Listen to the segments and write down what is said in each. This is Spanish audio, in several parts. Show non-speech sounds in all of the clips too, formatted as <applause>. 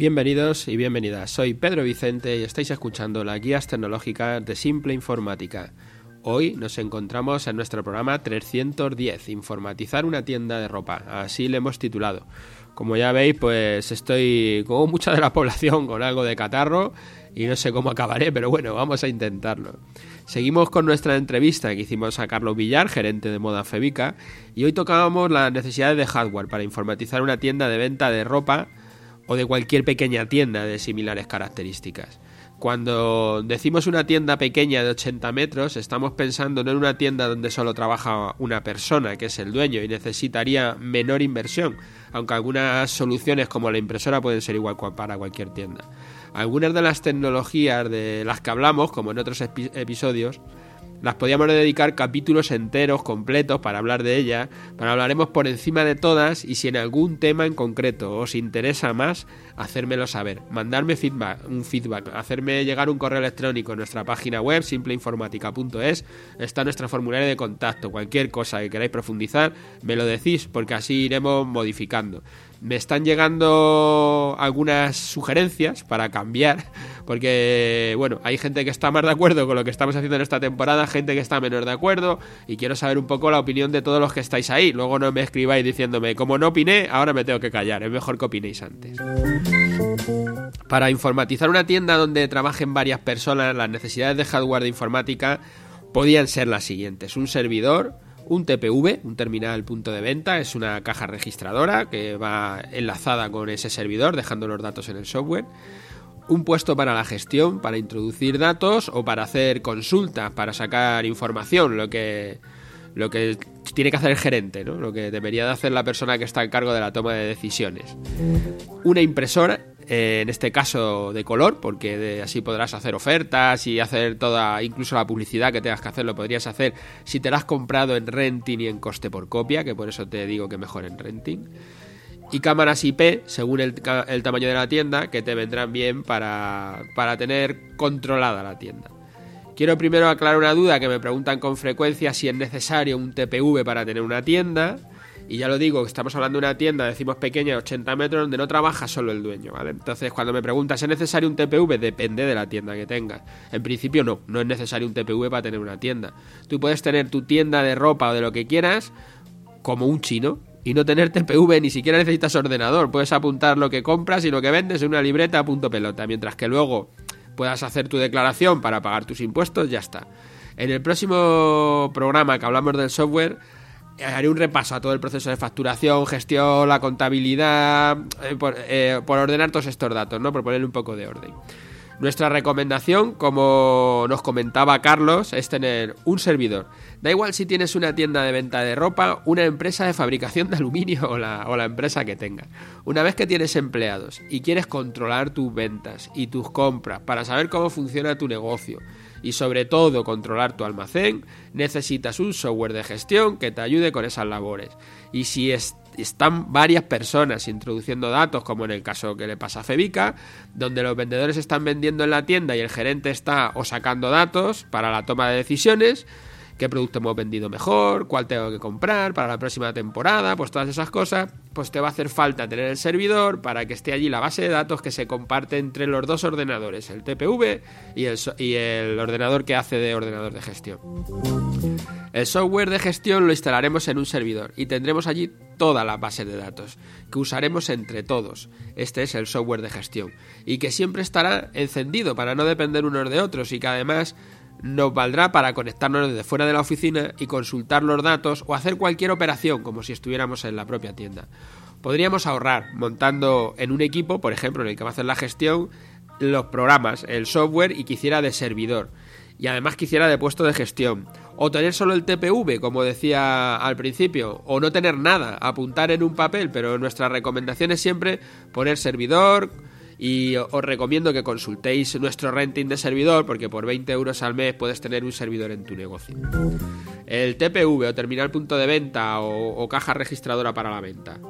Bienvenidos y bienvenidas. Soy Pedro Vicente y estáis escuchando las guías tecnológicas de Simple Informática. Hoy nos encontramos en nuestro programa 310, Informatizar una tienda de ropa. Así le hemos titulado. Como ya veis, pues estoy como mucha de la población con algo de catarro y no sé cómo acabaré, pero bueno, vamos a intentarlo. Seguimos con nuestra entrevista que hicimos a Carlos Villar, gerente de moda Febica, y hoy tocábamos las necesidades de hardware para informatizar una tienda de venta de ropa o de cualquier pequeña tienda de similares características. Cuando decimos una tienda pequeña de 80 metros, estamos pensando no en una tienda donde solo trabaja una persona, que es el dueño, y necesitaría menor inversión, aunque algunas soluciones como la impresora pueden ser igual para cualquier tienda. Algunas de las tecnologías de las que hablamos, como en otros episodios, las podíamos dedicar capítulos enteros, completos, para hablar de ellas, pero hablaremos por encima de todas y si en algún tema en concreto os interesa más, hacérmelo saber. Mandarme feedback, un feedback, hacerme llegar un correo electrónico en nuestra página web, simpleinformática.es, está nuestra formulario de contacto. Cualquier cosa que queráis profundizar, me lo decís, porque así iremos modificando me están llegando algunas sugerencias para cambiar, <laughs> porque, bueno, hay gente que está más de acuerdo con lo que estamos haciendo en esta temporada, gente que está menos de acuerdo, y quiero saber un poco la opinión de todos los que estáis ahí. Luego no me escribáis diciéndome, como no opiné, ahora me tengo que callar, es mejor que opinéis antes. Para informatizar una tienda donde trabajen varias personas, las necesidades de hardware de informática podían ser las siguientes. Un servidor, un TPV, un terminal punto de venta, es una caja registradora que va enlazada con ese servidor, dejando los datos en el software. Un puesto para la gestión, para introducir datos o para hacer consultas, para sacar información, lo que, lo que tiene que hacer el gerente, ¿no? lo que debería de hacer la persona que está a cargo de la toma de decisiones. Una impresora en este caso de color, porque así podrás hacer ofertas y hacer toda, incluso la publicidad que tengas que hacer, lo podrías hacer si te la has comprado en renting y en coste por copia, que por eso te digo que mejor en renting. Y cámaras IP, según el, tamaño de la tienda, que te vendrán bien para, para tener controlada la tienda. Quiero primero aclarar una duda que me preguntan con frecuencia si es necesario un TPV para tener una tienda. Y ya lo digo, estamos hablando de una tienda, decimos pequeña, 80 metros, donde no trabaja solo el dueño, ¿vale? Entonces, cuando me preguntas, ¿es necesario un TPV? Depende de la tienda que tengas. En principio, no, no es necesario un TPV para tener una tienda. Tú puedes tener tu tienda de ropa o de lo que quieras como un chino, y no tener TPV, ni siquiera necesitas ordenador. Puedes apuntar lo que compras y lo que vendes en una libreta a punto pelota, mientras que luego puedas hacer tu declaración para pagar tus impuestos, ya está. En el próximo programa que hablamos del software, haré un repaso a todo el proceso de facturación, gestión, la contabilidad, eh, eh, por, ordenar todos estos datos, ¿no? Por ponerle un poco de orden. Nuestra recomendación, como nos comentaba Carlos, es tener un servidor. Da igual si tienes una tienda de venta de ropa, una empresa de fabricación de aluminio o la, o la empresa que tengas. Una vez que tienes empleados y quieres controlar tus ventas y tus compras para saber cómo funciona tu negocio, y sobre todo controlar tu almacén, necesitas un software de gestión que te ayude con esas labores. Y si están varias personas introduciendo datos, como en el caso que le pasa a Febica, donde los vendedores están vendiendo en la tienda y el gerente está o sacando datos para la toma de decisiones, qué producto hemos vendido mejor, cuál tengo que comprar para la próxima temporada, pues todas esas cosas, pues te va a hacer falta tener el servidor para que esté allí la base de datos que se comparte entre los dos ordenadores, el TPV y el, ordenador que hace de ordenador de gestión. El software de gestión lo instalaremos en un servidor y tendremos allí toda la base de datos que usaremos entre todos. Este es el software de gestión y que siempre estará encendido para no depender unos de otros y que además nos valdrá para conectarnos desde fuera de la oficina y consultar los datos o hacer cualquier operación como si estuviéramos en la propia tienda. Podríamos ahorrar montando en un equipo, por ejemplo, en el que va a hacer la gestión, los programas, el software y quisiera de servidor. Y además quisiera de puesto de gestión. O tener solo el TPV, como decía al principio. O no tener nada, apuntar en un papel. Pero nuestra recomendación es siempre poner servidor, y os recomiendo que consultéis nuestro renting de servidor porque por 20 euros al mes puedes tener un servidor en tu negocio. El TPV o terminal punto de venta o, caja registradora para la venta.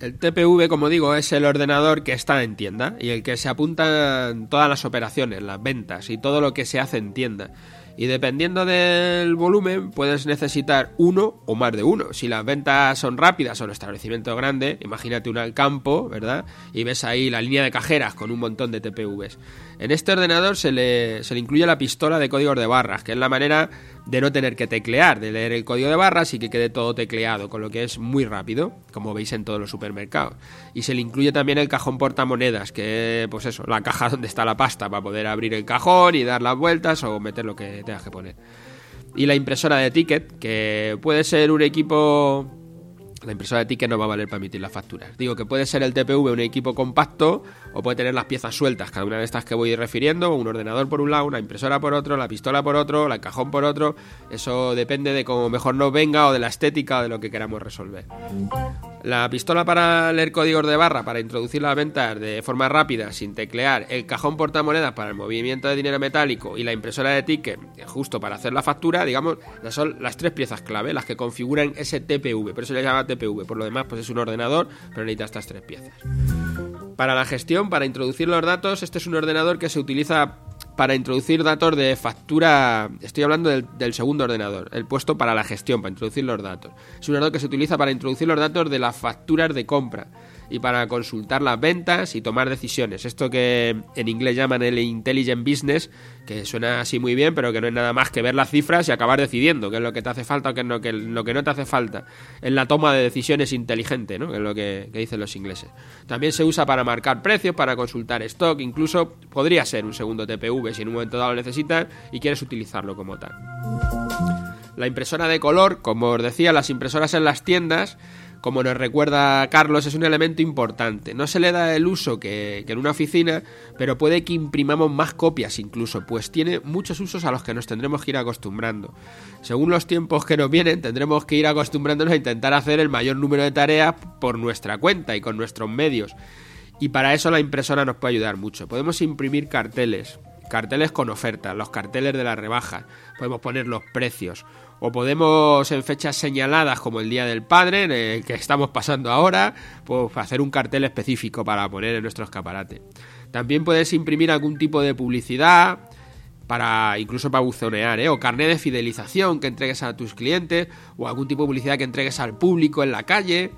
El TPV, como digo, es el ordenador que está en tienda y el que se apuntan todas las operaciones, las ventas y todo lo que se hace en tienda. Y dependiendo del volumen, puedes necesitar uno o más de uno. Si las ventas son rápidas o el establecimiento es grande, imagínate un campo, ¿verdad? Y ves ahí la línea de cajeras con un montón de TPVs. En este ordenador se le, se le incluye la pistola de códigos de barras, que es la manera de no tener que teclear, de leer el código de barras y que quede todo tecleado, con lo que es muy rápido, como veis en todos los supermercados. Y se le incluye también el cajón portamonedas, que pues eso, la caja <laughs> donde está la pasta para poder abrir el cajón y dar las vueltas o meter lo que tengas que poner. Y la impresora de ticket, que puede ser un equipo la impresora de ticket no va a valer para emitir las facturas. Digo que puede ser el TPV un equipo compacto o puede tener las piezas sueltas, cada una de estas que voy refiriendo, un ordenador por un lado, una impresora por otro, la pistola por otro, el cajón por otro. Eso depende de cómo mejor nos venga o de la estética o de lo que queramos resolver. La pistola para leer códigos de barra, para introducir las ventas de forma rápida, sin teclear, el cajón portamonedas para el movimiento de dinero metálico y la impresora de ticket justo para hacer la factura, digamos, son las tres piezas clave, las que configuran ese TPV. Por eso se llama TPV. Por lo demás, pues es un ordenador, pero necesita estas tres piezas. Para la gestión, para introducir los datos, este es un ordenador que se utiliza para introducir datos de factura. Estoy hablando del, segundo ordenador, el puesto para la gestión, para introducir los datos. Es un ordenador que se utiliza para introducir los datos de las facturas de compra y para consultar las ventas y tomar decisiones. Esto que en inglés llaman el intelligent business, que suena así muy bien, pero que no es nada más que ver las cifras y acabar decidiendo qué es lo que te hace falta o qué es lo que, no te hace falta. En la toma de decisiones inteligente, ¿no? que es lo que, que dicen los ingleses. También se usa para marcar precios, para consultar stock, incluso podría ser un segundo TPV si en un momento dado lo necesitas y quieres utilizarlo como tal. La impresora de color, como os decía, las impresoras en las tiendas como nos recuerda Carlos, es un elemento importante. No se le da el uso que, en una oficina, pero puede que imprimamos más copias incluso, pues tiene muchos usos a los que nos tendremos que ir acostumbrando. Según los tiempos que nos vienen, tendremos que ir acostumbrándonos a intentar hacer el mayor número de tareas por nuestra cuenta y con nuestros medios. Y para eso la impresora nos puede ayudar mucho. Podemos imprimir carteles, carteles con ofertas, los carteles de la rebaja, podemos poner los precios, o podemos en fechas señaladas como el Día del Padre, en el que estamos pasando ahora, pues hacer un cartel específico para poner en nuestro escaparate. También puedes imprimir algún tipo de publicidad, para incluso para buzonear, ¿eh? o carnet de fidelización que entregues a tus clientes, o algún tipo de publicidad que entregues al público en la calle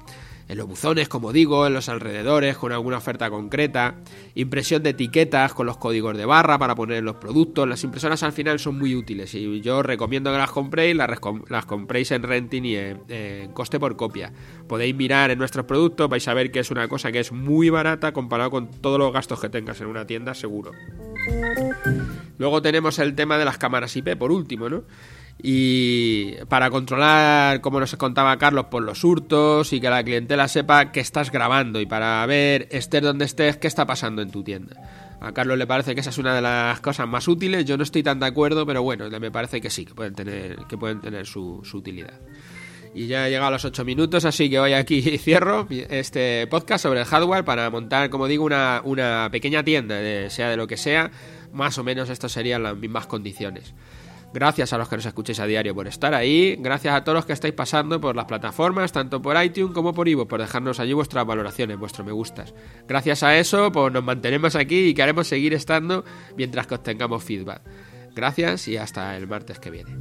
en los buzones, como digo, en los alrededores con alguna oferta concreta, impresión de etiquetas con los códigos de barra para poner los productos. Las impresoras al final son muy útiles y yo recomiendo que las compréis, las, compréis en renting y en, coste por copia. Podéis mirar en nuestros productos, vais a ver que es una cosa que es muy barata comparado con todos los gastos que tengas en una tienda, seguro. Luego tenemos el tema de las cámaras IP, por último, ¿no? Y para controlar, como nos contaba Carlos, por los hurtos y que la clientela sepa que estás grabando y para ver, estés donde estés, qué está pasando en tu tienda. A Carlos le parece que esa es una de las cosas más útiles, yo no estoy tan de acuerdo, pero bueno, me parece que sí, que pueden tener, que pueden tener su, utilidad. Y ya he llegado a los 8 minutos, así que hoy aquí <laughs> cierro este podcast sobre el hardware para montar, como digo, una, una pequeña tienda, sea de lo que sea, más o menos estas serían las mismas condiciones. Gracias a los que nos escuchéis a diario por estar ahí. Gracias a todos los que estáis pasando por las plataformas, tanto por iTunes como por Ivo, por dejarnos allí vuestras valoraciones, vuestros me gustas. Gracias a eso, pues nos mantenemos aquí y queremos seguir estando mientras que obtengamos feedback. Gracias y hasta el martes que viene.